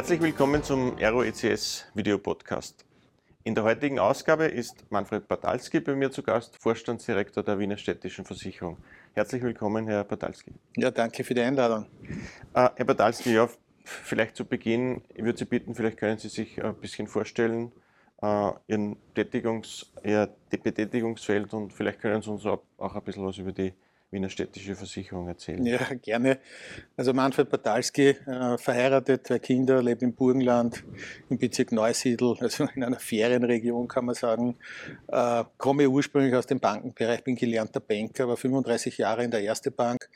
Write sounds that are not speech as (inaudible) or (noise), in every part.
Herzlich willkommen zum Aero ECS Video Podcast. In der heutigen Ausgabe ist Manfred Batalski bei mir zu Gast, Vorstandsdirektor der Wiener Städtischen Versicherung. Herzlich willkommen, Herr Batalski. Ja, danke für die Einladung. Äh, Herr Batalski, ja, vielleicht zu Beginn, ich würde Sie bitten, vielleicht können Sie sich ein bisschen vorstellen, äh, Ihren Tätigungs-, Ihr Betätigungsfeld und vielleicht können Sie uns auch ein bisschen was über die Wiener Städtische Versicherung erzählen. Ja, gerne. Also Manfred Batalski, äh, verheiratet, zwei Kinder, lebt im Burgenland, im Bezirk Neusiedl, also in einer Ferienregion kann man sagen. Äh, komme ursprünglich aus dem Bankenbereich, bin gelernter Banker, war 35 Jahre in der Erste Bank,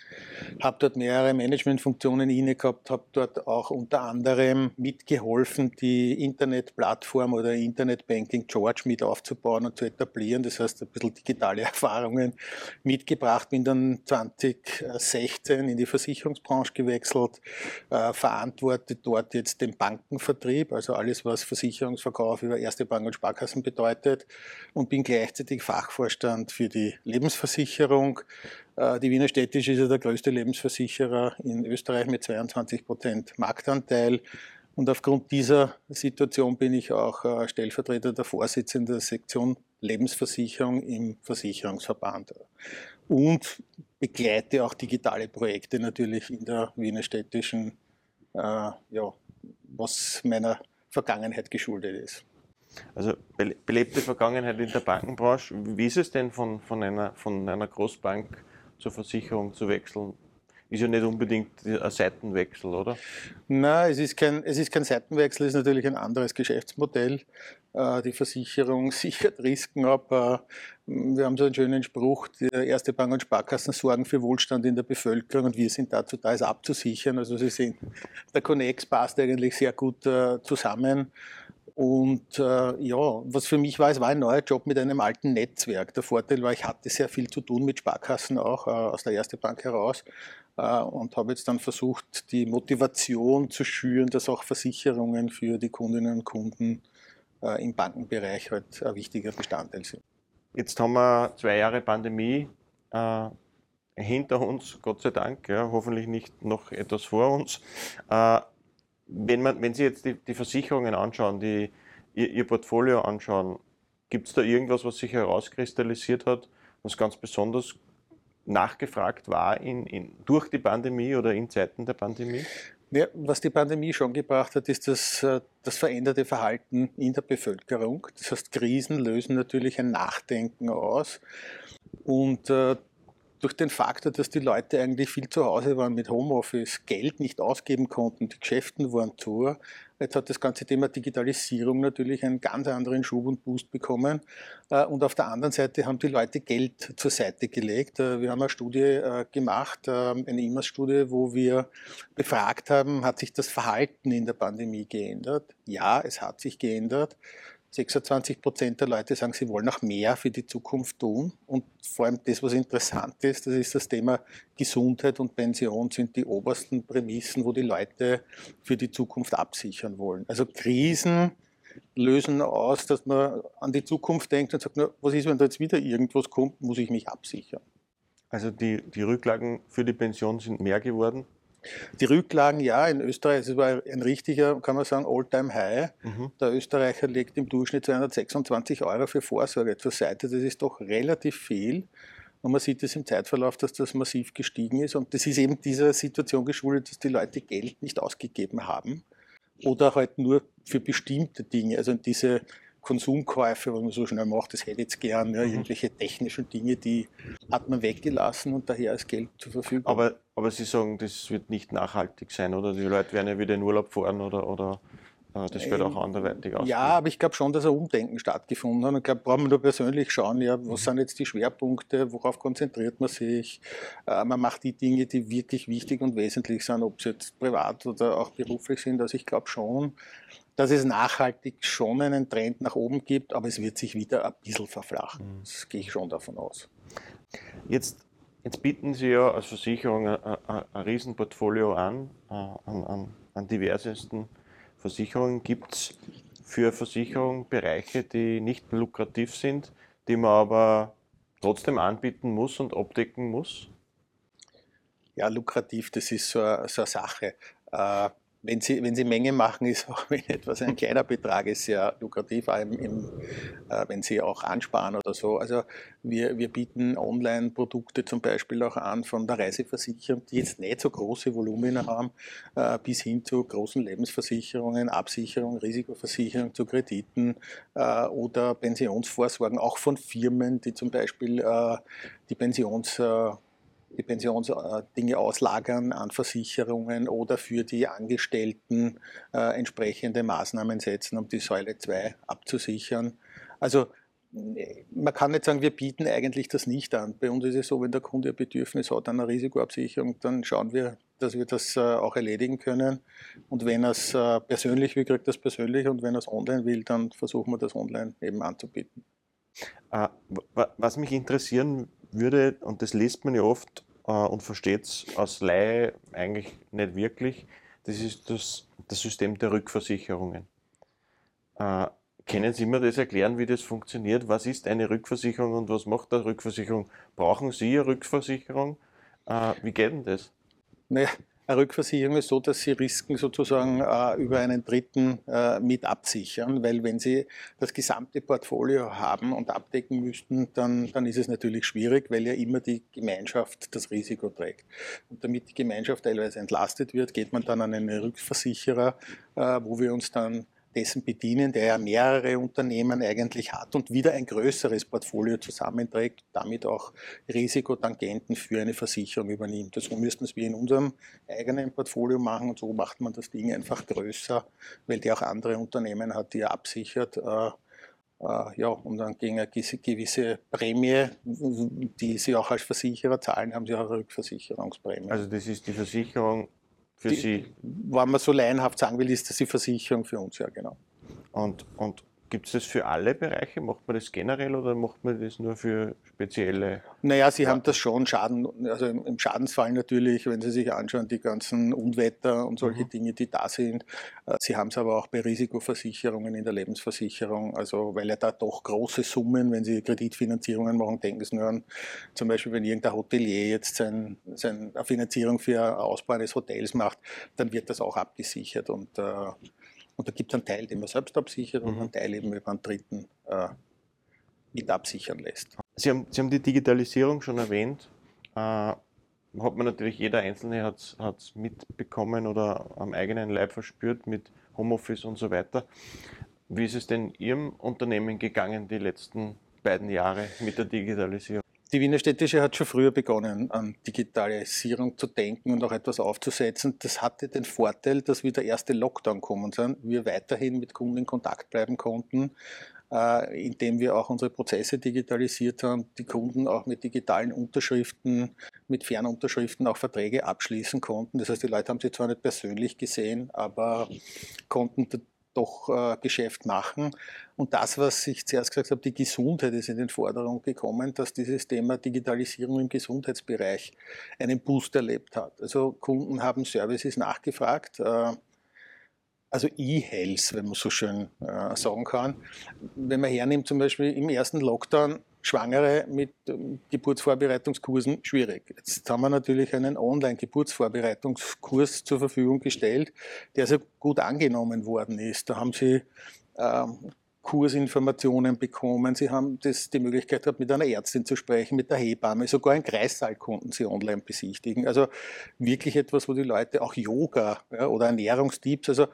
habe dort mehrere Managementfunktionen inne gehabt, habe dort auch unter anderem mitgeholfen, die Internetplattform oder Internetbanking George mit aufzubauen und zu etablieren. Das heißt, ein bisschen digitale (laughs) Erfahrungen mitgebracht, bin dann 2016 in die Versicherungsbranche gewechselt, äh, verantwortet dort jetzt den Bankenvertrieb, also alles, was Versicherungsverkauf über Erste Bank und Sparkassen bedeutet und bin gleichzeitig Fachvorstand für die Lebensversicherung. Äh, die Wiener Städtische ist ja der größte Lebensversicherer in Österreich mit 22 Prozent Marktanteil. Und aufgrund dieser Situation bin ich auch äh, Stellvertreter der Vorsitzenden der Sektion Lebensversicherung im Versicherungsverband und begleite auch digitale Projekte natürlich in der Wiener städtischen, äh, ja, was meiner Vergangenheit geschuldet ist. Also belebte Vergangenheit in der Bankenbranche. Wie ist es denn von, von, einer, von einer Großbank zur Versicherung zu wechseln? ist ja nicht unbedingt ein Seitenwechsel, oder? Nein, es ist kein, es ist kein Seitenwechsel, es ist natürlich ein anderes Geschäftsmodell. Äh, die Versicherung (laughs) sichert Risiken ab. Äh, wir haben so einen schönen Spruch, die Erste Bank und Sparkassen sorgen für Wohlstand in der Bevölkerung und wir sind dazu da, es abzusichern. Also Sie sehen, der Connex passt eigentlich sehr gut äh, zusammen. Und äh, ja, was für mich war, es war ein neuer Job mit einem alten Netzwerk. Der Vorteil war, ich hatte sehr viel zu tun mit Sparkassen auch äh, aus der Erste Bank heraus äh, und habe jetzt dann versucht, die Motivation zu schüren, dass auch Versicherungen für die Kundinnen und Kunden im Bankenbereich halt ein wichtiger Bestandteil sind. Jetzt haben wir zwei Jahre Pandemie äh, hinter uns, Gott sei Dank, ja, hoffentlich nicht noch etwas vor uns. Äh, wenn, man, wenn Sie jetzt die, die Versicherungen anschauen, die, ihr, ihr Portfolio anschauen, gibt es da irgendwas, was sich herauskristallisiert hat, was ganz besonders nachgefragt war in, in, durch die Pandemie oder in Zeiten der Pandemie? Ja, was die Pandemie schon gebracht hat, ist das, äh, das veränderte Verhalten in der Bevölkerung. Das heißt, Krisen lösen natürlich ein Nachdenken aus. Und äh, durch den Faktor, dass die Leute eigentlich viel zu Hause waren mit Homeoffice, Geld nicht ausgeben konnten, die Geschäften waren zu, Jetzt hat das ganze Thema Digitalisierung natürlich einen ganz anderen Schub und Boost bekommen. Äh, und auf der anderen Seite haben die Leute Geld zur Seite gelegt. Äh, wir haben eine Studie äh, gemacht, eine IMAS-Studie, wo wir befragt haben, hat sich das Verhalten in der Pandemie geändert? Ja, es hat sich geändert. 26 Prozent der Leute sagen, sie wollen noch mehr für die Zukunft tun. Und vor allem das, was interessant ist, das ist das Thema Gesundheit und Pension sind die obersten Prämissen, wo die Leute für die Zukunft absichern wollen. Also Krisen lösen aus, dass man an die Zukunft denkt und sagt, na, was ist, wenn da jetzt wieder irgendwas kommt, muss ich mich absichern. Also die, die Rücklagen für die Pension sind mehr geworden? Die Rücklagen, ja, in Österreich, es war ein richtiger, kann man sagen, All-Time-High. Mhm. Der Österreicher legt im Durchschnitt 226 Euro für Vorsorge zur Seite. Das ist doch relativ viel. Und man sieht es im Zeitverlauf, dass das massiv gestiegen ist. Und das ist eben dieser Situation geschuldet, dass die Leute Geld nicht ausgegeben haben oder halt nur für bestimmte Dinge. Also diese Konsumkäufe, was man so schnell macht, das hätte ich jetzt gern. Ja, mhm. Irgendwelche technischen Dinge, die hat man weggelassen und daher ist Geld zur Verfügung. Aber, aber Sie sagen, das wird nicht nachhaltig sein, oder? Die Leute werden ja wieder in Urlaub fahren oder, oder äh, das wird auch anderweitig aus. Ja, aber ich glaube schon, dass ein Umdenken stattgefunden hat. Ich glaube, braucht man nur persönlich schauen, ja, was mhm. sind jetzt die Schwerpunkte, worauf konzentriert man sich. Äh, man macht die Dinge, die wirklich wichtig und wesentlich sind, ob sie jetzt privat oder auch beruflich sind. Also ich glaube schon, dass es nachhaltig schon einen Trend nach oben gibt, aber es wird sich wieder ein bisschen verflachen. Mhm. Das gehe ich schon davon aus. Jetzt, jetzt bieten Sie ja als Versicherung ein, ein, ein Riesenportfolio an, äh, an, an, an diversesten Versicherungen. Gibt es für Versicherungen Bereiche, die nicht lukrativ sind, die man aber trotzdem anbieten muss und abdecken muss? Ja, lukrativ, das ist so, so eine Sache. Wenn Sie, wenn Sie Menge machen, ist auch (laughs) wenn etwas ein kleiner Betrag ist, sehr lukrativ, im, im, äh, wenn Sie auch ansparen oder so. Also wir, wir bieten Online-Produkte zum Beispiel auch an von der Reiseversicherung, die jetzt nicht so große Volumina haben, äh, bis hin zu großen Lebensversicherungen, Absicherung, Risikoversicherung zu Krediten äh, oder Pensionsvorsorgen, auch von Firmen, die zum Beispiel äh, die Pensions äh, die Pensionsdinge auslagern an Versicherungen oder für die Angestellten äh, entsprechende Maßnahmen setzen, um die Säule 2 abzusichern. Also man kann nicht sagen, wir bieten eigentlich das nicht an. Bei uns ist es so, wenn der Kunde ein Bedürfnis hat an einer Risikoabsicherung, dann schauen wir, dass wir das äh, auch erledigen können. Und wenn er es äh, persönlich will, kriegt er es persönlich. Und wenn er es online will, dann versuchen wir das online eben anzubieten. Äh, was mich interessieren würde, und das liest man ja oft äh, und versteht es als Laie eigentlich nicht wirklich, das ist das, das System der Rückversicherungen. Äh, können Sie mir das erklären, wie das funktioniert? Was ist eine Rückversicherung und was macht eine Rückversicherung? Brauchen Sie eine Rückversicherung? Äh, wie geht denn das? Naja, Rückversicherung ist so, dass Sie Risiken sozusagen äh, über einen Dritten äh, mit absichern, weil wenn Sie das gesamte Portfolio haben und abdecken müssten, dann, dann ist es natürlich schwierig, weil ja immer die Gemeinschaft das Risiko trägt. Und damit die Gemeinschaft teilweise entlastet wird, geht man dann an einen Rückversicherer, äh, wo wir uns dann dessen bedienen, der ja mehrere Unternehmen eigentlich hat und wieder ein größeres Portfolio zusammenträgt, damit auch Risikotangenten für eine Versicherung übernimmt. So müssten es wir in unserem eigenen Portfolio machen und so macht man das Ding einfach größer, weil der auch andere Unternehmen hat, die er absichert. Äh, äh, ja, und dann gegen eine gewisse Prämie, die Sie auch als Versicherer zahlen, haben Sie auch eine Rückversicherungsprämie. Also das ist die Versicherung für die, Sie. Wenn man so laienhaft sagen will, ist das die Versicherung für uns, ja genau. Und, und Gibt es das für alle Bereiche? Macht man das generell oder macht man das nur für spezielle? Naja, Sie ja. haben das schon Schaden, also im Schadensfall natürlich, wenn Sie sich anschauen, die ganzen Unwetter und solche mhm. Dinge, die da sind. Äh, Sie haben es aber auch bei Risikoversicherungen in der Lebensversicherung, also weil ja da doch große Summen, wenn Sie Kreditfinanzierungen machen, denken Sie nur an, zum Beispiel, wenn irgendein Hotelier jetzt sein, seine Finanzierung für Ausbau eines Hotels macht, dann wird das auch abgesichert und äh, und da gibt es einen Teil, den man selbst absichert und einen Teil eben über einen Dritten äh, mit absichern lässt. Sie haben, Sie haben die Digitalisierung schon erwähnt. Äh, hat man natürlich, jeder Einzelne hat es mitbekommen oder am eigenen Leib verspürt mit Homeoffice und so weiter. Wie ist es denn Ihrem Unternehmen gegangen die letzten beiden Jahre mit der Digitalisierung? Die Wiener Städtische hat schon früher begonnen, an Digitalisierung zu denken und auch etwas aufzusetzen. Das hatte den Vorteil, dass wir der erste Lockdown kommen sind, wir weiterhin mit Kunden in Kontakt bleiben konnten, äh, indem wir auch unsere Prozesse digitalisiert haben, die Kunden auch mit digitalen Unterschriften, mit Fernunterschriften auch Verträge abschließen konnten. Das heißt, die Leute haben sie zwar nicht persönlich gesehen, aber konnten doch äh, Geschäft machen. Und das, was ich zuerst gesagt habe, die Gesundheit ist in den Vordergrund gekommen, dass dieses Thema Digitalisierung im Gesundheitsbereich einen Boost erlebt hat. Also Kunden haben Services nachgefragt. Äh, also E-Health, wenn man so schön äh, sagen kann. Wenn man hernimmt, zum Beispiel im ersten Lockdown Schwangere mit ähm, Geburtsvorbereitungskursen schwierig. Jetzt haben wir natürlich einen Online-Geburtsvorbereitungskurs zur Verfügung gestellt, der sehr gut angenommen worden ist. Da haben Sie ähm, Kursinformationen bekommen, Sie haben das, die Möglichkeit gehabt, mit einer Ärztin zu sprechen, mit der Hebamme, sogar einen Kreissaal konnten Sie online besichtigen. Also wirklich etwas, wo die Leute auch Yoga ja, oder Ernährungstipps, also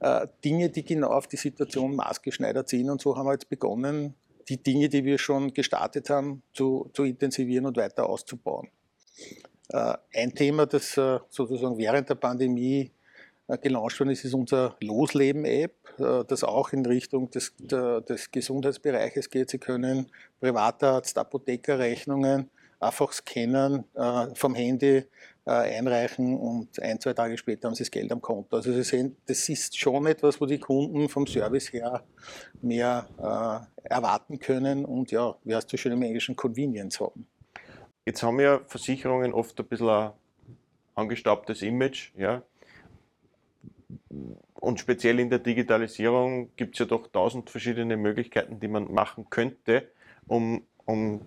äh, Dinge, die genau auf die Situation maßgeschneidert sind. Und so haben wir jetzt begonnen, die Dinge, die wir schon gestartet haben, zu, zu intensivieren und weiter auszubauen. Äh, ein Thema, das äh, sozusagen während der Pandemie äh, gelauncht worden ist, ist unser Losleben-App, das auch in Richtung des, des Gesundheitsbereiches geht. Sie können Privatarzt, Apothekerrechnungen einfach scannen vom Handy einreichen und ein, zwei Tage später haben sie das Geld am Konto. Also Sie sehen, das ist schon etwas, wo die Kunden vom Service her mehr äh, erwarten können und ja, wie heißt du schön im Englischen, Convenience haben. Jetzt haben ja Versicherungen oft ein bisschen ein angestaubtes Image, ja. Und speziell in der Digitalisierung gibt es ja doch tausend verschiedene Möglichkeiten, die man machen könnte, um, um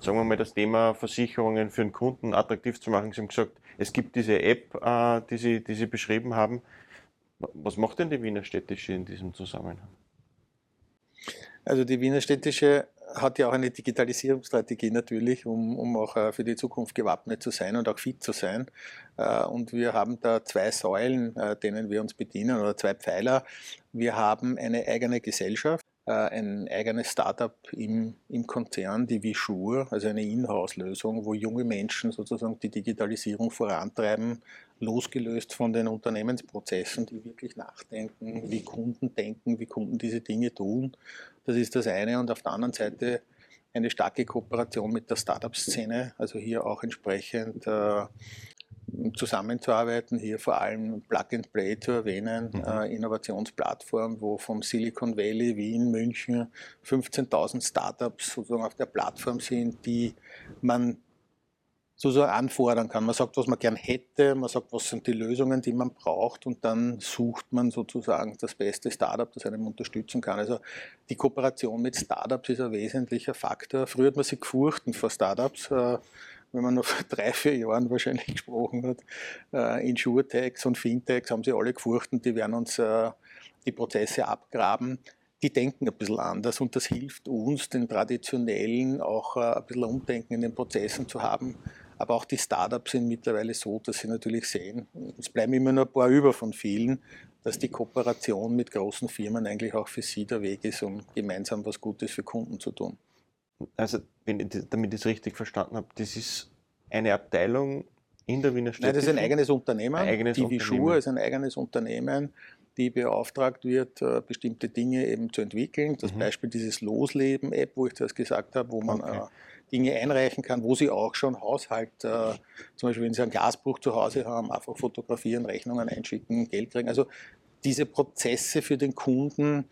sagen wir mal, das Thema Versicherungen für den Kunden attraktiv zu machen. Sie haben gesagt, es gibt diese App, äh, die, Sie, die Sie beschrieben haben. Was macht denn die Wiener Städtische in diesem Zusammenhang? Also die Wiener Städtische hat ja auch eine Digitalisierungsstrategie natürlich, um, um auch äh, für die Zukunft gewappnet zu sein und auch fit zu sein. Äh, und wir haben da zwei Säulen, äh, denen wir uns bedienen, oder zwei Pfeiler. Wir haben eine eigene Gesellschaft, ein eigenes Startup im, im Konzern, die Visure, also eine Inhouse-Lösung, wo junge Menschen sozusagen die Digitalisierung vorantreiben, losgelöst von den Unternehmensprozessen, die wirklich nachdenken, wie Kunden denken, wie Kunden diese Dinge tun. Das ist das eine. Und auf der anderen Seite eine starke Kooperation mit der Startup-Szene, also hier auch entsprechend äh, zusammenzuarbeiten, hier vor allem Plug and Play zu erwähnen, mhm. äh, Innovationsplattform, wo vom Silicon Valley, Wien, München 15.000 Startups sozusagen auf der Plattform sind, die man so, so anfordern kann. Man sagt, was man gern hätte, man sagt, was sind die Lösungen, die man braucht und dann sucht man sozusagen das beste Startup, das einem unterstützen kann. Also die Kooperation mit Startups ist ein wesentlicher Faktor. Früher hat man sich gefurchten vor Startups, äh, wenn man noch vor (laughs) drei, vier Jahren wahrscheinlich gesprochen hat. Äh, Insurtechs und Fintechs haben sie alle gefurchten, die werden uns äh, die Prozesse abgraben die denken ein bisschen anders und das hilft uns, den traditionellen auch ein bisschen Umdenken in den Prozessen zu haben, aber auch die Startups sind mittlerweile so, dass sie natürlich sehen, es bleiben immer nur ein paar über von vielen, dass die Kooperation mit großen Firmen eigentlich auch für sie der Weg ist, um gemeinsam was Gutes für Kunden zu tun. Also, wenn ich, damit ich es richtig verstanden habe, das ist eine Abteilung in der Wiener Stadt. Nein, das ist ein eigenes Unternehmen. Ein eigenes die Vischur ist ein eigenes Unternehmen, die beauftragt wird, äh, bestimmte Dinge eben zu entwickeln. Das mhm. Beispiel dieses Losleben-App, wo ich das gesagt habe, wo man okay. Äh, Dinge einreichen kann, wo sie auch schon Haushalt, äh, zum Beispiel wenn sie einen Gasbruch zu Hause haben, einfach fotografieren, Rechnungen einschicken, Geld kriegen. Also diese Prozesse für den Kunden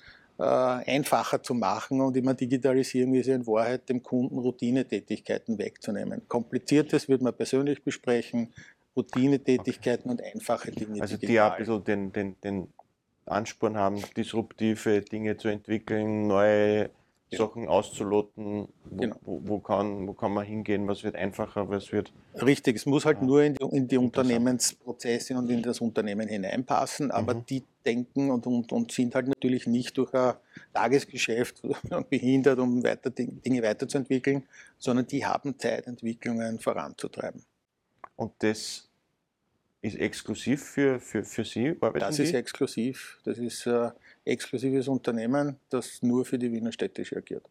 einfacher zu machen und immer Digitalisierung ist ja in Wahrheit dem Kunden Routinetätigkeiten wegzunehmen. Kompliziertes wird man persönlich besprechen, Routinetätigkeiten okay. und einfache Dinge. Also digital. die auch ein bisschen den, den, den Ansporn haben, disruptive Dinge zu entwickeln, neue Sachen auszuloten, wo, genau. wo, wo, kann, wo kann man hingehen, was wird einfacher, was wird. Richtig, es muss halt ja, nur in die, in die Unternehmensprozesse und in das Unternehmen hineinpassen, aber mhm. die denken und, und, und sind halt natürlich nicht durch ein Tagesgeschäft (laughs) behindert, um weiter, Dinge weiterzuentwickeln, sondern die haben Zeit, Entwicklungen voranzutreiben. Und das ist exklusiv für, für, für Sie? das ist exklusiv. Das ist ein exklusives Unternehmen, das nur für die Wiener Städtische agiert.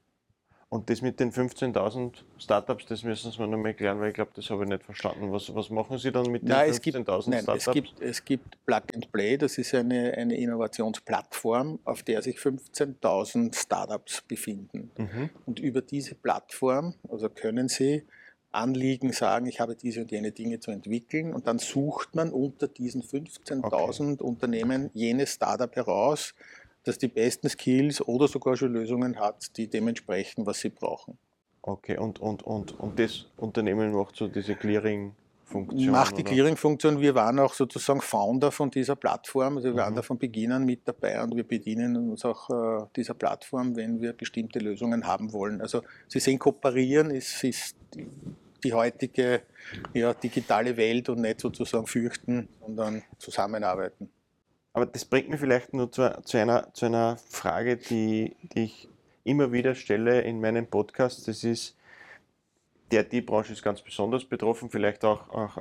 Und das mit den 15.000 Startups, das müssen Sie mir noch mal erklären, weil ich glaube, das habe ich nicht verstanden. Was, was machen Sie dann mit den 15.000 Startups? Es gibt, es gibt Plug and Play, das ist eine, eine Innovationsplattform, auf der sich 15.000 Startups befinden. Mhm. Und über diese Plattform also können Sie Anliegen sagen, ich habe diese und jene Dinge zu entwickeln und dann sucht man unter diesen 15.000 okay. Unternehmen jenes Startup heraus, das die besten Skills oder sogar schon Lösungen hat, die dementsprechend, was sie brauchen. Okay, und, und, und, und das Unternehmen macht so diese Clearing-Funktion? Macht die Clearing-Funktion. Wir waren auch sozusagen Founder von dieser Plattform. Also wir mhm. waren da von Beginn an mit dabei und wir bedienen uns auch äh, dieser Plattform, wenn wir bestimmte Lösungen haben wollen. Also Sie sehen, kooperieren ist, ist die heutige ja, digitale Welt und nicht sozusagen fürchten, sondern zusammenarbeiten. Aber das bringt mich vielleicht nur zu, zu, einer, zu einer Frage, die, die ich immer wieder stelle in meinem Podcast. Das ist, die IT-Branche ist ganz besonders betroffen, vielleicht auch, auch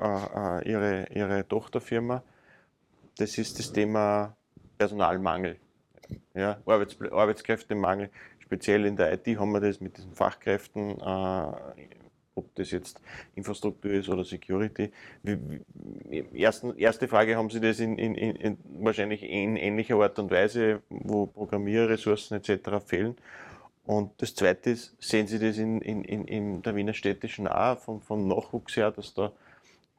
äh, ihre, ihre Tochterfirma. Das ist das Thema Personalmangel. Ja, Arbeits Arbeitskräftemangel. Speziell in der IT haben wir das mit diesen Fachkräften äh, ob das jetzt Infrastruktur ist oder Security. Ersten, erste Frage, haben Sie das in, in, in, wahrscheinlich in ähnlicher Art und Weise, wo Programmierressourcen etc. fehlen? Und das Zweite ist, sehen Sie das in, in, in der Wiener Städtischen auch vom, vom Nachwuchs her, dass da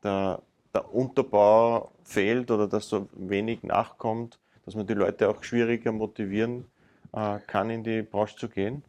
der, der Unterbau fehlt oder dass so wenig nachkommt, dass man die Leute auch schwieriger motivieren äh, kann, in die Branche zu gehen?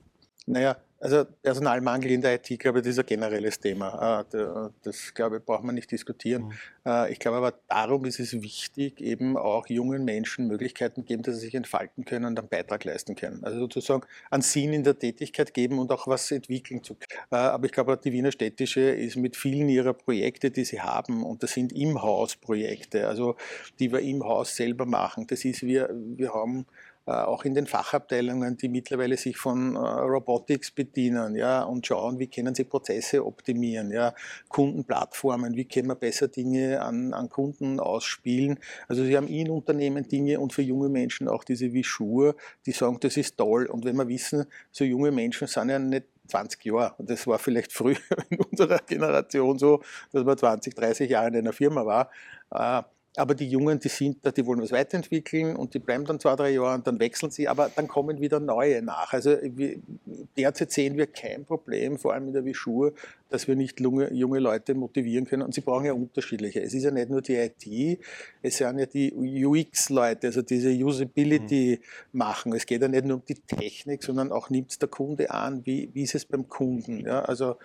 Naja, Also Personalmangel in der IT, glaube ich, das ist ein generelles Thema. Äh, das, glaube ich, braucht man nicht diskutieren. Mhm. Äh, ich glaube aber, darum ist es wichtig, eben auch jungen Menschen Möglichkeiten geben, dass sie sich entfalten können und einen Beitrag leisten können. Also sozusagen einen Sinn in der Tätigkeit geben und auch was entwickeln zu können. Äh, aber ich glaube, die Wiener Städtische ist mit vielen ihrer Projekte, die sie haben, und das sind Im-Haus-Projekte, also die wir im Haus selber machen. Das ist, wir, wir haben auch in den Fachabteilungen, die mittlerweile sich von äh, Robotics bedienen ja, und schauen, wie können sie Prozesse optimieren, ja, Kundenplattformen, wie können wir besser Dinge an, an Kunden ausspielen. Also sie haben in Unternehmen Dinge und für junge Menschen auch diese Vischur, die sagen, das ist toll. Und wenn wir wissen, so junge Menschen sind ja nicht 20 Jahre. Und das war vielleicht früher (laughs) in unserer Generation so, dass man 20, 30 Jahre in einer Firma war. Aber die Jungen, die sind da, die wollen was weiterentwickeln und die bleiben dann zwei, drei Jahre und dann wechseln sie, aber dann kommen wieder neue nach. Also wir, derzeit sehen wir kein Problem, vor allem in der Vischur, dass wir nicht junge, junge Leute motivieren können und sie brauchen ja unterschiedliche. Es ist ja nicht nur die IT, es sind ja die UX-Leute, also diese Usability mhm. machen. Es geht ja nicht nur um die Technik, sondern auch nimmt der Kunde an, wie, wie ist es beim Kunden. Ja? Also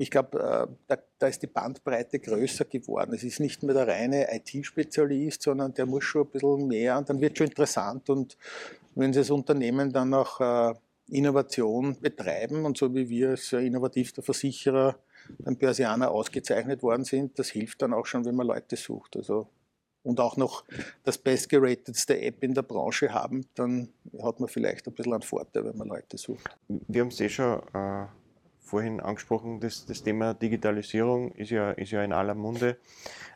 ich glaube, äh, da, da, ist die Bandbreite größer geworden. Es ist nicht mehr der reine IT-Spezialist, sondern der muss schon ein bisschen mehr und dann wird schon interessant. Und wenn Sie das Unternehmen dann auch äh, Innovation betreiben und so wie wir als innovativster Versicherer beim Börsianer ausgezeichnet worden sind, das hilft dann auch schon, wenn man Leute sucht. Also und auch noch das bestgeratetste App in der Branche haben, dann hat man vielleicht ein bisschen einen Vorteil, wenn man Leute sucht. Wir haben es eh schon äh, vorhin angesprochen, das, das Thema Digitalisierung ist ja, ist ja in aller Munde.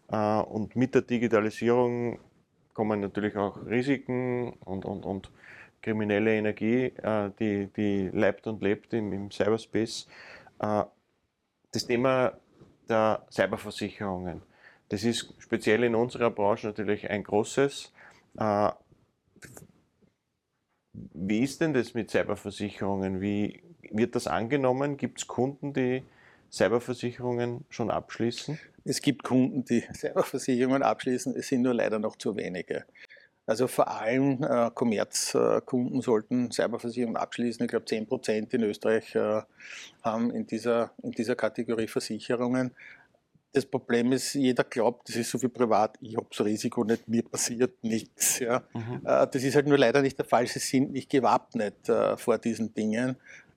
Äh, und mit der Digitalisierung kommen natürlich auch Risiken und, und, und kriminelle Energie, äh, die, die lebt und lebt im, im Cyberspace. Äh, das Thema der Cyberversicherungen, das ist speziell in unserer Branche natürlich ein großes. Wie ist denn das mit Cyberversicherungen? Wie wird das angenommen? Gibt es Kunden, die Cyberversicherungen schon abschließen? Es gibt Kunden, die (laughs) Cyberversicherungen abschließen, es sind nur leider noch zu wenige. Also vor allem äh, Kommerzkunden sollten Cyberversicherungen abschließen. Ich glaube, 10 Prozent in Österreich äh, haben in dieser, in dieser Kategorie Versicherungen. Das Problem ist, jeder glaubt, das ist so viel privat, ich habe das Risiko nicht, mir passiert nichts. Ja. Mhm. Äh, das ist halt nur leider nicht der Fall. Sie sind nicht gewappnet äh, vor diesen Dingen.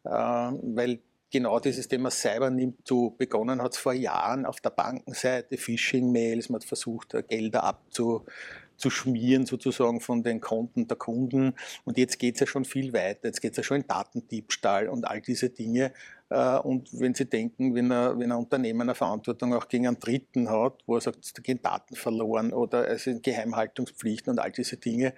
Ähm, weil genau dieses Thema Cyber nimmt zu. Begonnen hat es vor Jahren auf der Bankenseite, Phishing-Mails, man hat versucht, äh, Gelder abzuschmieren sozusagen von den Konten der Kunden. Und jetzt geht es ja schon viel weiter. Jetzt geht es ja schon in Datendiebstahl und all diese Dinge. Äh, und wenn Sie denken, wenn ein, wenn ein Unternehmen eine Verantwortung auch gegen einen Dritten hat, wo er sagt, da gehen Daten verloren oder es sind Geheimhaltungspflichten und all diese Dinge,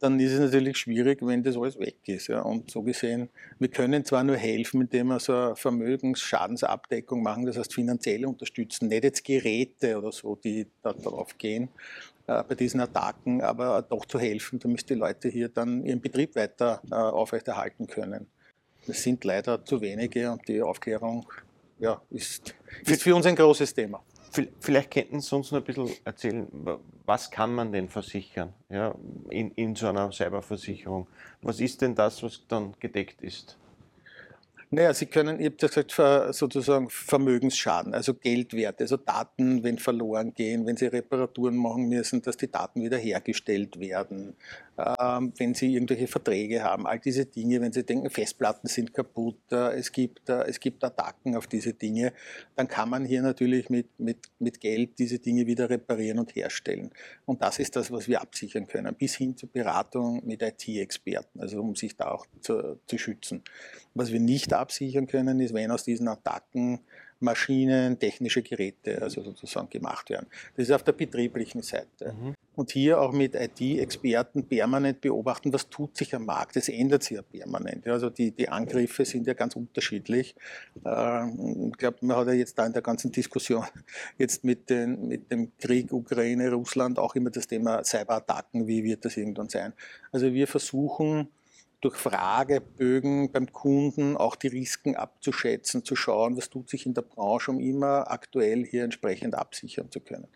dann ist es natürlich schwierig, wenn das alles weg ist. Ja. Und so gesehen, wir können zwar nur helfen, indem wir so eine Vermögensschadensabdeckung machen, das heißt finanziell unterstützen, nicht jetzt Geräte oder so, die da drauf gehen äh, bei diesen Attacken, aber doch zu helfen, damit die Leute hier dann ihren Betrieb weiter äh, aufrechterhalten können. Das sind leider zu wenige und die Aufklärung ja, ist, ist für uns ein großes Thema. Vielleicht könnten Sie uns noch ein bisschen erzählen, was kann man denn versichern ja, in, in so einer Cyberversicherung? Was ist denn das, was dann gedeckt ist? Naja, Sie können, ich habe gesagt, sozusagen Vermögensschaden, also Geldwerte, also Daten, wenn verloren gehen, wenn Sie Reparaturen machen müssen, dass die Daten wiederhergestellt werden, ähm, wenn Sie irgendwelche Verträge haben, all diese Dinge, wenn Sie denken, Festplatten sind kaputt, äh, es, gibt, äh, es gibt Attacken auf diese Dinge, dann kann man hier natürlich mit, mit, mit Geld diese Dinge wieder reparieren und herstellen. Und das ist das, was wir absichern können, bis hin zur Beratung mit IT-Experten, also um sich da auch zu, zu schützen. Was wir nicht absichern können, ist, wenn aus diesen Attacken Maschinen, technische Geräte also sozusagen gemacht werden. Das ist auf der betrieblichen Seite. Mhm. Und hier auch mit IT-Experten permanent beobachten, was tut sich am Markt. Das ändert sich ja permanent. Also die, die Angriffe sind ja ganz unterschiedlich. Ähm, ich glaube, man hat ja jetzt da in der ganzen Diskussion (laughs) jetzt mit, den, mit dem Krieg Ukraine, Russland auch immer das Thema Cyberattacken, wie wird das irgendwann sein. Also wir versuchen, durch Fragebögen beim Kunden auch die Risiken abzuschätzen, zu schauen, was tut sich in der Branche, um immer aktuell hier entsprechend absichern zu können.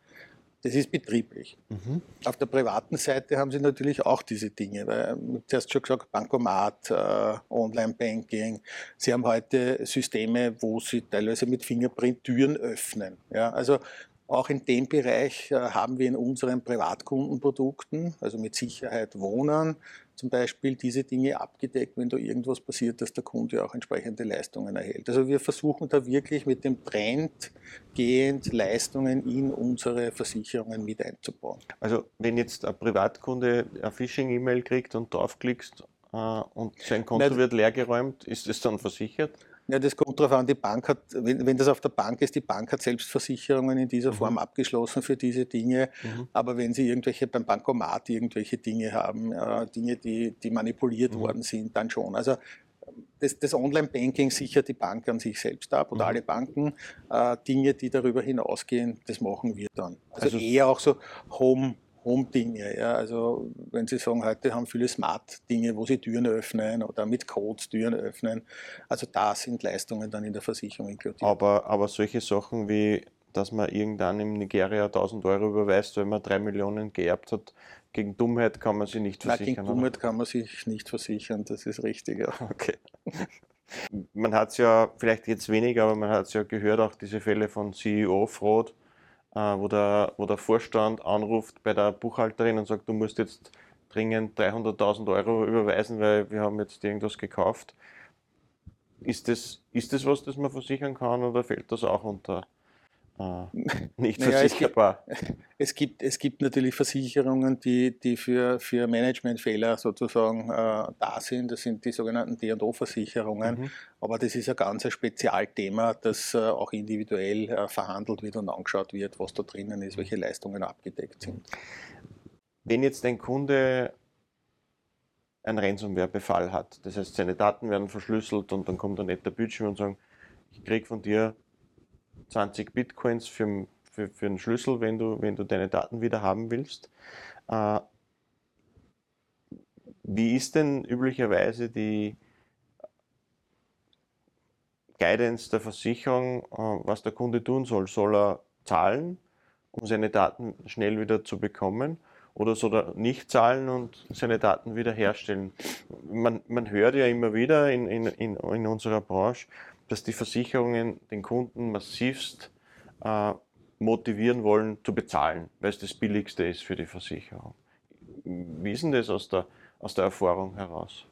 Das ist betrieblich. Mhm. Auf der privaten Seite haben sie natürlich auch diese Dinge. Weil, du hast schon gesagt, Bankomat, äh, Online-Banking. Sie haben heute Systeme, wo sie teilweise mit Fingerprint Türen öffnen. Ja, also auch in dem Bereich äh, haben wir in unseren Privatkundenprodukten, also mit Sicherheit Wohnen, zum Beispiel diese Dinge abgedeckt, wenn da irgendwas passiert, dass der Kunde auch entsprechende Leistungen erhält. Also wir versuchen da wirklich mit dem Trend gehend Leistungen in unsere Versicherungen mit einzubauen. Also wenn jetzt ein Privatkunde eine Phishing-E-Mail kriegt und draufklickst äh, und sein Konto Nein, wird leergeräumt, ist es dann versichert? Ja, das kommt darauf an, die Bank hat, wenn, wenn, das auf der Bank ist, die Bank hat selbst Versicherungen in dieser mhm. Form abgeschlossen für diese Dinge. Mhm. Aber wenn Sie irgendwelche beim Bankomat irgendwelche Dinge haben, äh, Dinge, die, die manipuliert mhm. worden sind, dann schon. Also das, das Online-Banking sichert die Bank an sich selbst ab oder mhm. alle Banken. Äh, Dinge, die darüber hinausgehen, das machen wir dann. Also, also eher auch so Home, Home-Dinge. Ja. Also wenn Sie sagen, heute haben viele Smart-Dinge, wo Sie Türen öffnen oder mit Codes Türen öffnen. Also da sind Leistungen dann in der Versicherung inkludiert. Aber, aber solche Sachen wie, dass man irgendwann in Nigeria 1000 Euro überweist, wenn man 3 Millionen geerbt hat, gegen Dummheit kann man sich nicht versichern. Nein, gegen Dummheit kann man sich nicht versichern, das ist richtig. Ja. (laughs) Okay. Man hat es ja vielleicht jetzt weniger, aber man hat es ja gehört, auch diese Fälle von CEO-Fraud wo, der, wo der Vorstand anruft bei der Buchhalterin und sagt, du musst jetzt dringend 300.000 Euro überweisen, weil wir haben jetzt irgendwas gekauft. Ist das, ist das was, das man versichern kann oder fällt das auch unter äh, nicht naja, versicherbar. Es gibt, es gibt, es gibt, natürlich Versicherungen, die, die für, für Managementfehler sozusagen äh, da sind. Das sind die sogenannten D&O-Versicherungen. Mhm. Aber das ist ein ganz Spezialthema, das äh, auch individuell äh, verhandelt wird und angeschaut wird, was da drinnen ist, welche Leistungen abgedeckt sind. Wenn jetzt ein Kunde einen Ransomware-Befall hat, das heißt, seine Daten werden verschlüsselt und dann kommt ein netter Bildschirm und sagt, ich kriege von dir 20 Bitcoins für, für, für einen Schlüssel, wenn du, wenn du deine Daten wieder haben willst. Äh, wie ist denn üblicherweise die Guidance der Versicherung, äh, was der Kunde tun soll? Soll er zahlen, um seine Daten schnell wieder zu bekommen? Oder soll er nicht zahlen und seine Daten wiederherstellen? Man, man hört ja immer wieder in, in, in, in unserer Branche, dass die Versicherungen den Kunden massivst äh, motivieren wollen zu bezahlen, weil es das Billigste ist für die Versicherung. Wie ist denn das aus der, aus der Erfahrung heraus?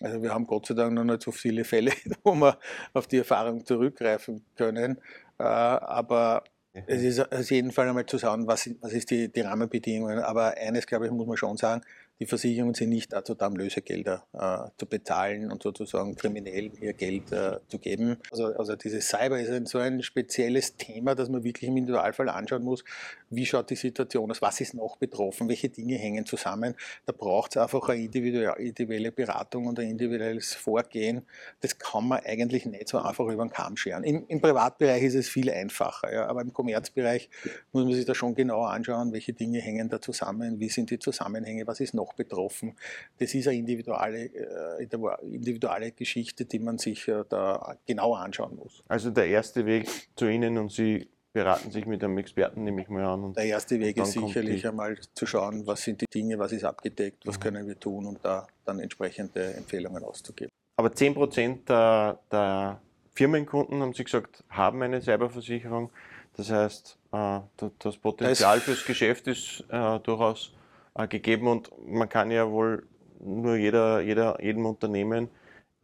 Also wir haben Gott sei Dank noch nicht so viele Fälle, (laughs) wo wir auf die Erfahrung zurückgreifen können. Äh, aber es ist auf jeden Fall einmal zu schauen, was, was ist die, die Rahmenbedingungen. Aber eines, glaube ich, muss man schon sagen, die Versicherungen sind nicht dazu da, um Lösegelder äh, zu bezahlen und sozusagen kriminell ihr Geld äh, zu geben. Also, also dieses Cyber ist ein, so ein spezielles Thema, dass man wirklich im Individualfall anschauen muss, wie schaut die Situation aus, was ist noch betroffen, welche Dinge hängen zusammen. Da braucht es einfach eine individuelle Beratung und ein individuelles Vorgehen. Das kann man eigentlich nicht so einfach über den Kamm scheren. Im, im Privatbereich ist es viel einfacher, ja, aber im Kommerzbereich muss man sich da schon genauer anschauen, welche Dinge hängen da zusammen, wie sind die Zusammenhänge, was ist noch betroffen. Das ist eine individuelle, äh, individuelle Geschichte, die man sich äh, da genauer anschauen muss. Also der erste Weg zu Ihnen und Sie beraten sich mit einem Experten, nehme ich mal an. der erste Weg ist sicherlich einmal zu schauen, was sind die Dinge, was ist abgedeckt, was mhm. können wir tun und da dann entsprechende Empfehlungen auszugeben. Aber 10% der, der Firmenkunden, haben Sie gesagt, haben eine Cyberversicherung. Das heißt, äh, das Potenzial fürs Geschäft ist durchaus äh, gegeben und man kann ja wohl nur jeder, jeder, jedem Unternehmen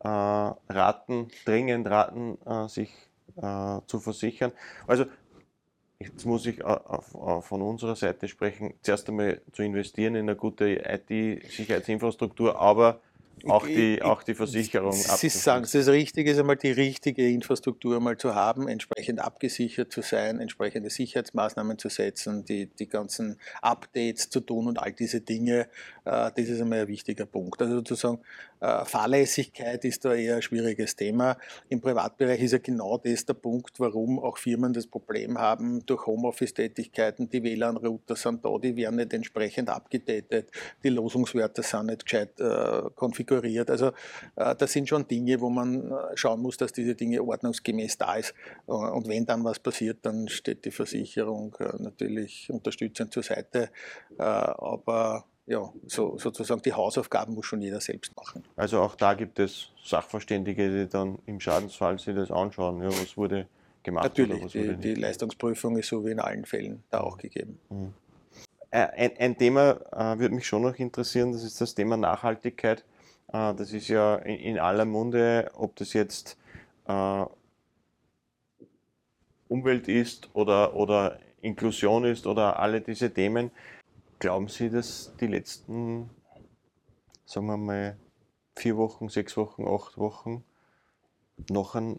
äh, raten, dringend raten, äh, sich äh, zu versichern. Also jetzt muss ich auf, auf, von unserer Seite sprechen, zuerst einmal zu investieren in eine gute IT-Sicherheitsinfrastruktur, aber auch die, auch die Versicherung. Sie sagen, das Richtige ist einmal die richtige Infrastruktur mal zu haben, entsprechend abgesichert zu sein, entsprechende Sicherheitsmaßnahmen zu setzen, die, die ganzen Updates zu tun und all diese Dinge. Das ist einmal ein wichtiger Punkt. Also sozusagen Fahrlässigkeit ist da eher ein schwieriges Thema. Im Privatbereich ist ja genau das der Punkt, warum auch Firmen das Problem haben, durch Homeoffice-Tätigkeiten, die WLAN-Router sind da, die werden nicht entsprechend abgedatet, die Losungswerte sind nicht gescheit äh, konfiguriert. Also äh, das sind schon Dinge, wo man schauen muss, dass diese Dinge ordnungsgemäß da ist. Und wenn dann was passiert, dann steht die Versicherung natürlich unterstützend zur Seite. Aber ja, so, sozusagen die Hausaufgaben muss schon jeder selbst machen. Also auch da gibt es Sachverständige, die dann im Schadensfall sich das anschauen, ja, was wurde gemacht. Natürlich, die, die, Leistungsprüfung ist so wie in allen Fällen da auch gegeben. Mhm. Äh, ein, ein, Thema äh, würde mich schon noch interessieren, das ist das Thema Nachhaltigkeit. Äh, das ist ja in, in, aller Munde, ob das jetzt äh, Umwelt ist oder, oder Inklusion ist oder alle diese Themen. Glauben Sie, dass die letzten, sagen wir mal, vier Wochen, sechs Wochen, acht Wochen noch, ein,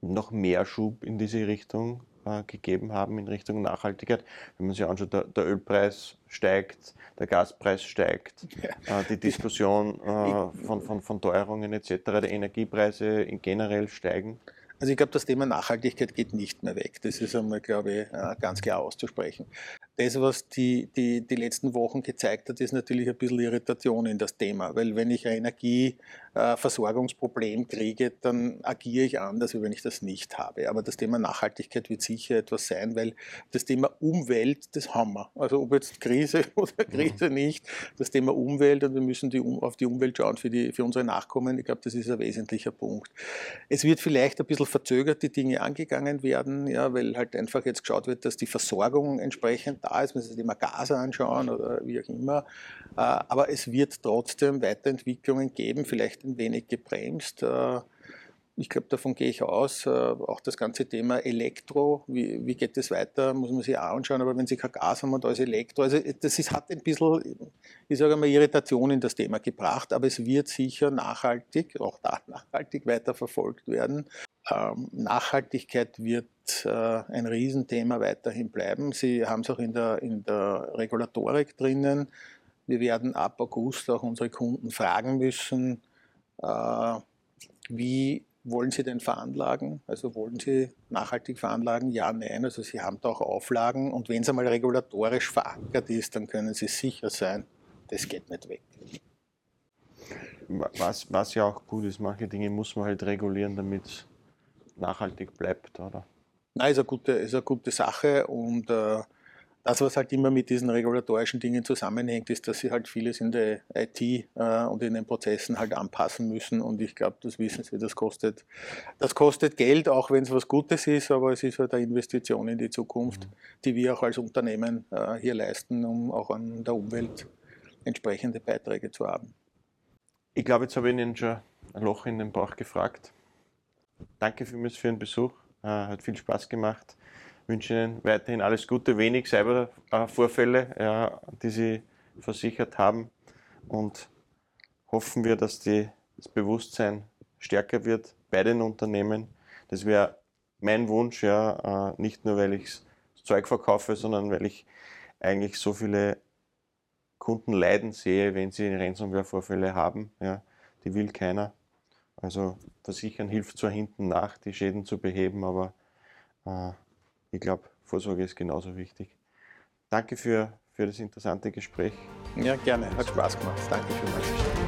noch mehr Schub in diese Richtung äh, gegeben haben, in Richtung Nachhaltigkeit? Wenn man sich anschaut, der, der Ölpreis steigt, der Gaspreis steigt, ja. äh, die Diskussion äh, von, von, von Teuerungen etc., die Energiepreise generell steigen. Also ich glaube, das Thema Nachhaltigkeit geht nicht mehr weg. Das ist einmal, glaube ich, äh, ganz klar auszusprechen das, was die, die, die letzten Wochen gezeigt hat, ist natürlich ein bisschen Irritation in das Thema. Weil wenn ich ein Energieversorgungsproblem kriege, dann agiere ich anders, als wenn ich das nicht habe. Aber das Thema Nachhaltigkeit wird sicher etwas sein, weil das Thema Umwelt, das haben wir. Also ob jetzt Krise (laughs) oder. Krise mhm. nicht, das Thema Umwelt und wir müssen die, auf die Umwelt schauen für, die, für unsere Nachkommen. Ich glaube, das ist ein wesentlicher Punkt. Es wird vielleicht ein bisschen verzögert die Dinge angegangen werden, ja, weil halt einfach jetzt geschaut wird, dass die Versorgung entsprechend da ist, man sich immer Gas anschauen oder wie auch immer. Äh, aber es wird trotzdem Weiterentwicklungen geben, vielleicht ein wenig gebremst. Äh, ich glaube, davon gehe ich aus. Äh, auch das ganze Thema Elektro, wie, wie geht es weiter, muss man sich auch anschauen. Aber wenn Sie kein Gas haben und ist Elektro, also das ist, hat ein bisschen, ich sage mal, Irritation in das Thema gebracht. Aber es wird sicher nachhaltig, auch da nachhaltig weiterverfolgt werden. Ähm, Nachhaltigkeit wird äh, ein Riesenthema weiterhin bleiben. Sie haben es auch in der, in der Regulatorik drinnen. Wir werden ab August auch unsere Kunden fragen müssen, wie wollen Sie denn veranlagen? Also wollen Sie nachhaltig veranlagen? Ja, nein. Also Sie haben da auch Auflagen und wenn es einmal regulatorisch verankert ist, dann können Sie sicher sein, das geht nicht weg. Was, was ja auch gut ist, manche Dinge muss man halt regulieren, damit es nachhaltig bleibt, oder? Nein, ist eine gute, ist eine gute Sache und äh, das, was halt immer mit diesen regulatorischen Dingen zusammenhängt, ist, dass sie halt vieles in der IT äh, und in den Prozessen halt anpassen müssen und ich glaube, das wissen sie, das kostet, das kostet Geld, auch wenn es was Gutes ist, aber es ist halt eine Investition in die Zukunft, mhm. die wir auch als Unternehmen äh, hier leisten, um auch an der Umwelt entsprechende Beiträge zu haben. Ich glaube, jetzt habe ich Ihnen schon ein Loch in den Bauch gefragt. Danke vielmals für den Besuch. Äh, hat viel Spaß gemacht. Wünsche Ihnen weiterhin alles Gute, wenig Cybervorfälle, ja, die Sie versichert haben. Und hoffen wir, dass die, das Bewusstsein stärker wird bei den Unternehmen. Das wäre mein Wunsch, ja, äh, nicht nur weil ich das Zeug verkaufe, sondern weil ich eigentlich so viele Kunden leiden sehe, wenn sie Ransomware-Vorfälle haben. Ja, die will keiner. Also Versichern hilft zwar hinten nach, die Schäden zu beheben, aber äh, ich glaube, Vorsorge ist genauso wichtig. Danke für, für das interessante Gespräch. Ja, gerne. Hat Spaß gemacht. Danke vielmals.